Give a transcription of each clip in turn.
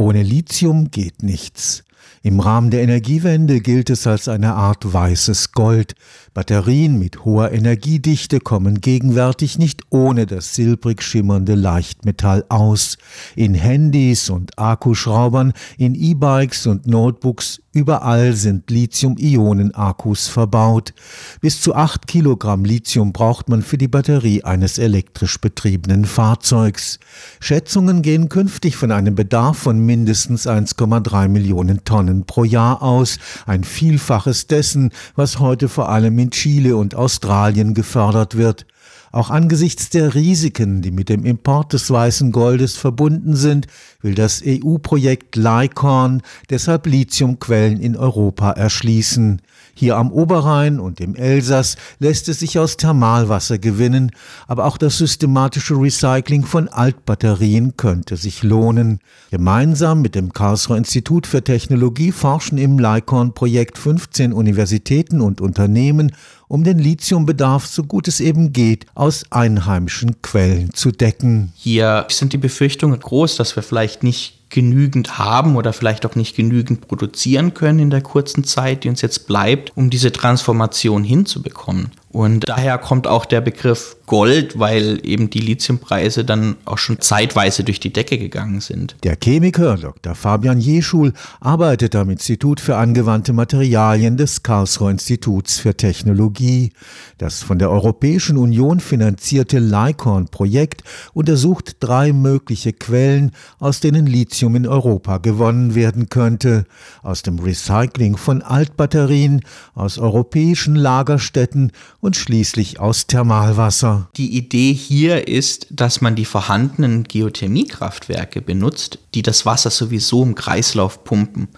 Ohne Lithium geht nichts. Im Rahmen der Energiewende gilt es als eine Art weißes Gold. Batterien mit hoher Energiedichte kommen gegenwärtig nicht ohne das silbrig schimmernde Leichtmetall aus. In Handys und Akkuschraubern, in E-Bikes und Notebooks, überall sind Lithium-Ionen-Akkus verbaut. Bis zu acht Kilogramm Lithium braucht man für die Batterie eines elektrisch betriebenen Fahrzeugs. Schätzungen gehen künftig von einem Bedarf von mindestens 1,3 Millionen Tonnen pro Jahr aus, ein Vielfaches dessen, was heute vor allem in Chile und Australien gefördert wird. Auch angesichts der Risiken, die mit dem Import des weißen Goldes verbunden sind, will das EU-Projekt LICORN deshalb Lithiumquellen in Europa erschließen. Hier am Oberrhein und im Elsass lässt es sich aus Thermalwasser gewinnen, aber auch das systematische Recycling von Altbatterien könnte sich lohnen. Gemeinsam mit dem Karlsruher Institut für Technologie forschen im LICORN-Projekt 15 Universitäten und Unternehmen um den Lithiumbedarf, so gut es eben geht, aus einheimischen Quellen zu decken. Hier sind die Befürchtungen groß, dass wir vielleicht nicht genügend haben oder vielleicht auch nicht genügend produzieren können in der kurzen Zeit, die uns jetzt bleibt, um diese Transformation hinzubekommen. Und daher kommt auch der Begriff Gold, weil eben die Lithiumpreise dann auch schon zeitweise durch die Decke gegangen sind. Der Chemiker Dr. Fabian Jeschul arbeitet am Institut für angewandte Materialien des Karlsruher Instituts für Technologie. Das von der Europäischen Union finanzierte LICORN-Projekt untersucht drei mögliche Quellen, aus denen Lithium in Europa gewonnen werden könnte. Aus dem Recycling von Altbatterien, aus europäischen Lagerstätten und schließlich aus Thermalwasser. Die Idee hier ist, dass man die vorhandenen Geothermiekraftwerke benutzt, die das Wasser sowieso im Kreislauf pumpen.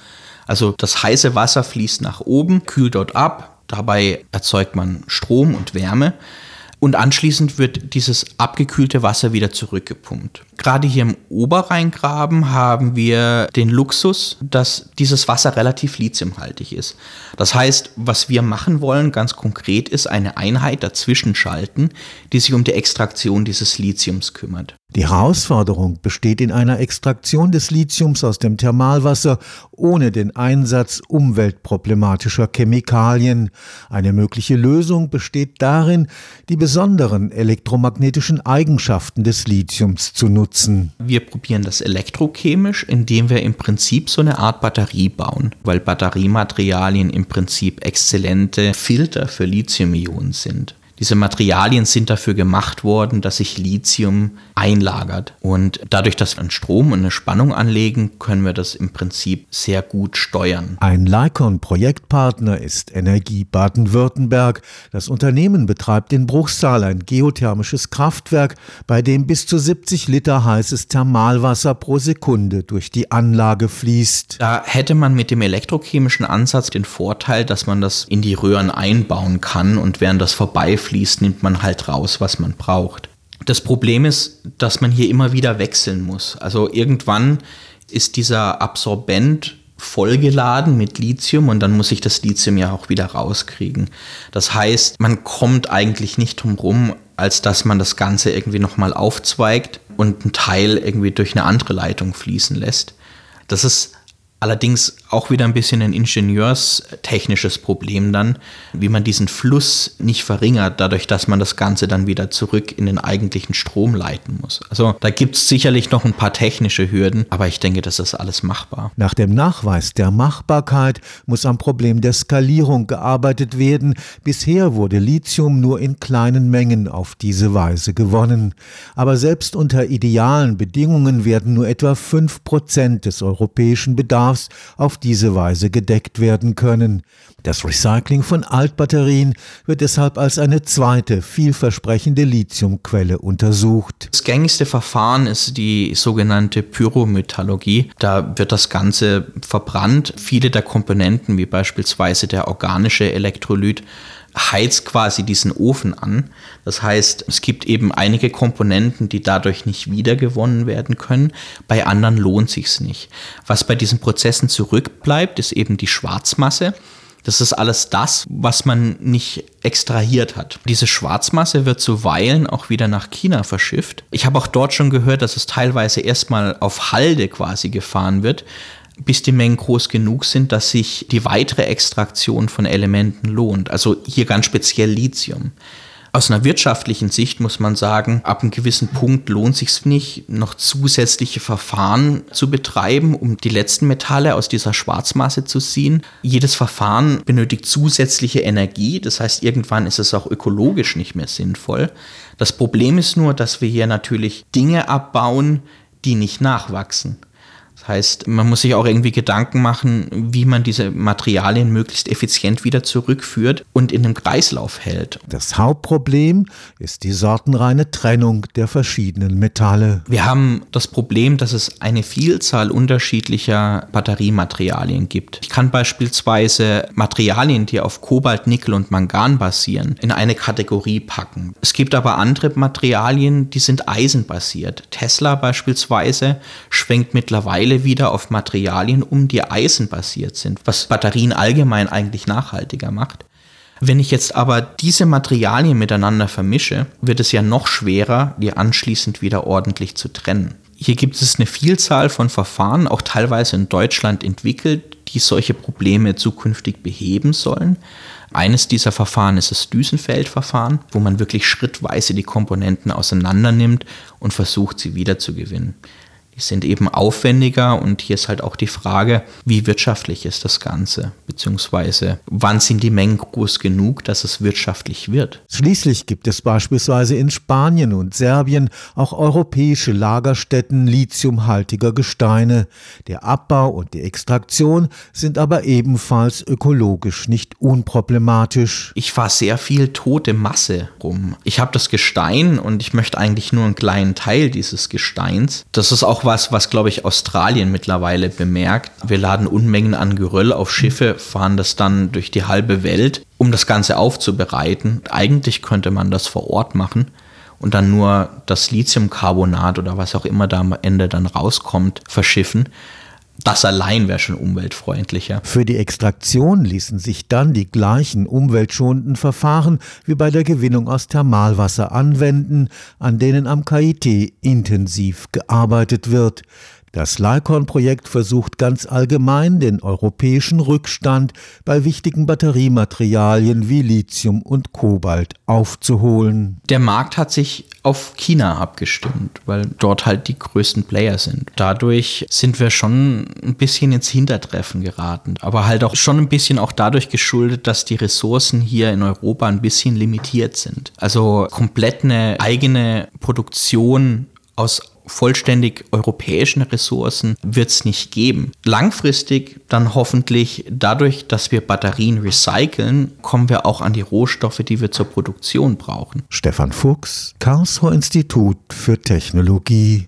Also das heiße Wasser fließt nach oben, kühlt dort ab, dabei erzeugt man Strom und Wärme und anschließend wird dieses abgekühlte Wasser wieder zurückgepumpt. Gerade hier im Oberrheingraben haben wir den Luxus, dass dieses Wasser relativ lithiumhaltig ist. Das heißt, was wir machen wollen, ganz konkret, ist eine Einheit dazwischen schalten, die sich um die Extraktion dieses Lithiums kümmert. Die Herausforderung besteht in einer Extraktion des Lithiums aus dem Thermalwasser ohne den Einsatz umweltproblematischer Chemikalien. Eine mögliche Lösung besteht darin, die besonderen elektromagnetischen Eigenschaften des Lithiums zu nutzen. Wir probieren das elektrochemisch, indem wir im Prinzip so eine Art Batterie bauen, weil Batteriematerialien im Prinzip exzellente Filter für Lithium-Ionen sind. Diese Materialien sind dafür gemacht worden, dass sich Lithium einlagert. Und dadurch, dass wir einen Strom und eine Spannung anlegen, können wir das im Prinzip sehr gut steuern. Ein Lycon-Projektpartner ist Energie Baden-Württemberg. Das Unternehmen betreibt in Bruchsal ein geothermisches Kraftwerk, bei dem bis zu 70 Liter heißes Thermalwasser pro Sekunde durch die Anlage fließt. Da hätte man mit dem elektrochemischen Ansatz den Vorteil, dass man das in die Röhren einbauen kann und während das vorbeifließt, fließt, nimmt man halt raus, was man braucht. Das Problem ist, dass man hier immer wieder wechseln muss. Also irgendwann ist dieser Absorbent vollgeladen mit Lithium und dann muss ich das Lithium ja auch wieder rauskriegen. Das heißt, man kommt eigentlich nicht drum rum, als dass man das Ganze irgendwie nochmal aufzweigt und einen Teil irgendwie durch eine andere Leitung fließen lässt. Das ist Allerdings auch wieder ein bisschen ein ingenieurstechnisches Problem dann, wie man diesen Fluss nicht verringert, dadurch, dass man das Ganze dann wieder zurück in den eigentlichen Strom leiten muss. Also da gibt es sicherlich noch ein paar technische Hürden, aber ich denke, das ist alles machbar. Nach dem Nachweis der Machbarkeit muss am Problem der Skalierung gearbeitet werden. Bisher wurde Lithium nur in kleinen Mengen auf diese Weise gewonnen. Aber selbst unter idealen Bedingungen werden nur etwa fünf Prozent des europäischen Bedarfs auf diese Weise gedeckt werden können. Das Recycling von Altbatterien wird deshalb als eine zweite vielversprechende Lithiumquelle untersucht. Das gängigste Verfahren ist die sogenannte Pyrometallurgie. Da wird das Ganze verbrannt. Viele der Komponenten, wie beispielsweise der organische Elektrolyt, heizt quasi diesen Ofen an. Das heißt, es gibt eben einige Komponenten, die dadurch nicht wiedergewonnen werden können. Bei anderen lohnt sich's nicht. Was bei diesen Prozessen zurückbleibt, ist eben die Schwarzmasse. Das ist alles das, was man nicht extrahiert hat. Diese Schwarzmasse wird zuweilen auch wieder nach China verschifft. Ich habe auch dort schon gehört, dass es teilweise erstmal auf Halde quasi gefahren wird, bis die Mengen groß genug sind, dass sich die weitere Extraktion von Elementen lohnt. Also hier ganz speziell Lithium. Aus einer wirtschaftlichen Sicht muss man sagen, ab einem gewissen Punkt lohnt sich nicht, noch zusätzliche Verfahren zu betreiben, um die letzten Metalle aus dieser Schwarzmasse zu ziehen. Jedes Verfahren benötigt zusätzliche Energie, das heißt, irgendwann ist es auch ökologisch nicht mehr sinnvoll. Das Problem ist nur, dass wir hier natürlich Dinge abbauen, die nicht nachwachsen. Das heißt, man muss sich auch irgendwie Gedanken machen, wie man diese Materialien möglichst effizient wieder zurückführt und in einem Kreislauf hält. Das Hauptproblem ist die sortenreine Trennung der verschiedenen Metalle. Wir haben das Problem, dass es eine Vielzahl unterschiedlicher Batteriematerialien gibt. Ich kann beispielsweise Materialien, die auf Kobalt, Nickel und Mangan basieren, in eine Kategorie packen. Es gibt aber andere Materialien, die sind eisenbasiert. Tesla beispielsweise schwenkt mittlerweile Teile wieder auf Materialien um, die eisenbasiert sind, was Batterien allgemein eigentlich nachhaltiger macht. Wenn ich jetzt aber diese Materialien miteinander vermische, wird es ja noch schwerer, die anschließend wieder ordentlich zu trennen. Hier gibt es eine Vielzahl von Verfahren, auch teilweise in Deutschland entwickelt, die solche Probleme zukünftig beheben sollen. Eines dieser Verfahren ist das Düsenfeldverfahren, wo man wirklich schrittweise die Komponenten auseinander nimmt und versucht, sie wiederzugewinnen. Die sind eben aufwendiger und hier ist halt auch die Frage, wie wirtschaftlich ist das Ganze, beziehungsweise wann sind die Mengen groß genug, dass es wirtschaftlich wird. Schließlich gibt es beispielsweise in Spanien und Serbien auch europäische Lagerstätten lithiumhaltiger Gesteine. Der Abbau und die Extraktion sind aber ebenfalls ökologisch nicht unproblematisch. Ich fahre sehr viel tote Masse rum. Ich habe das Gestein und ich möchte eigentlich nur einen kleinen Teil dieses Gesteins. Das ist auch was, was glaube ich Australien mittlerweile bemerkt. Wir laden Unmengen an Geröll auf Schiffe, fahren das dann durch die halbe Welt, um das Ganze aufzubereiten. Eigentlich könnte man das vor Ort machen und dann nur das Lithiumcarbonat oder was auch immer da am Ende dann rauskommt, verschiffen. Das allein wäre schon umweltfreundlicher. Für die Extraktion ließen sich dann die gleichen umweltschonenden Verfahren wie bei der Gewinnung aus Thermalwasser anwenden, an denen am KIT intensiv gearbeitet wird. Das LICON-Projekt versucht ganz allgemein den europäischen Rückstand bei wichtigen Batteriematerialien wie Lithium und Kobalt aufzuholen. Der Markt hat sich auf China abgestimmt, weil dort halt die größten Player sind. Dadurch sind wir schon ein bisschen ins Hintertreffen geraten, aber halt auch schon ein bisschen auch dadurch geschuldet, dass die Ressourcen hier in Europa ein bisschen limitiert sind. Also komplett eine eigene Produktion aus vollständig europäischen Ressourcen wird es nicht geben. Langfristig dann hoffentlich dadurch, dass wir Batterien recyceln, kommen wir auch an die Rohstoffe, die wir zur Produktion brauchen. Stefan Fuchs, Karlsruher Institut für Technologie.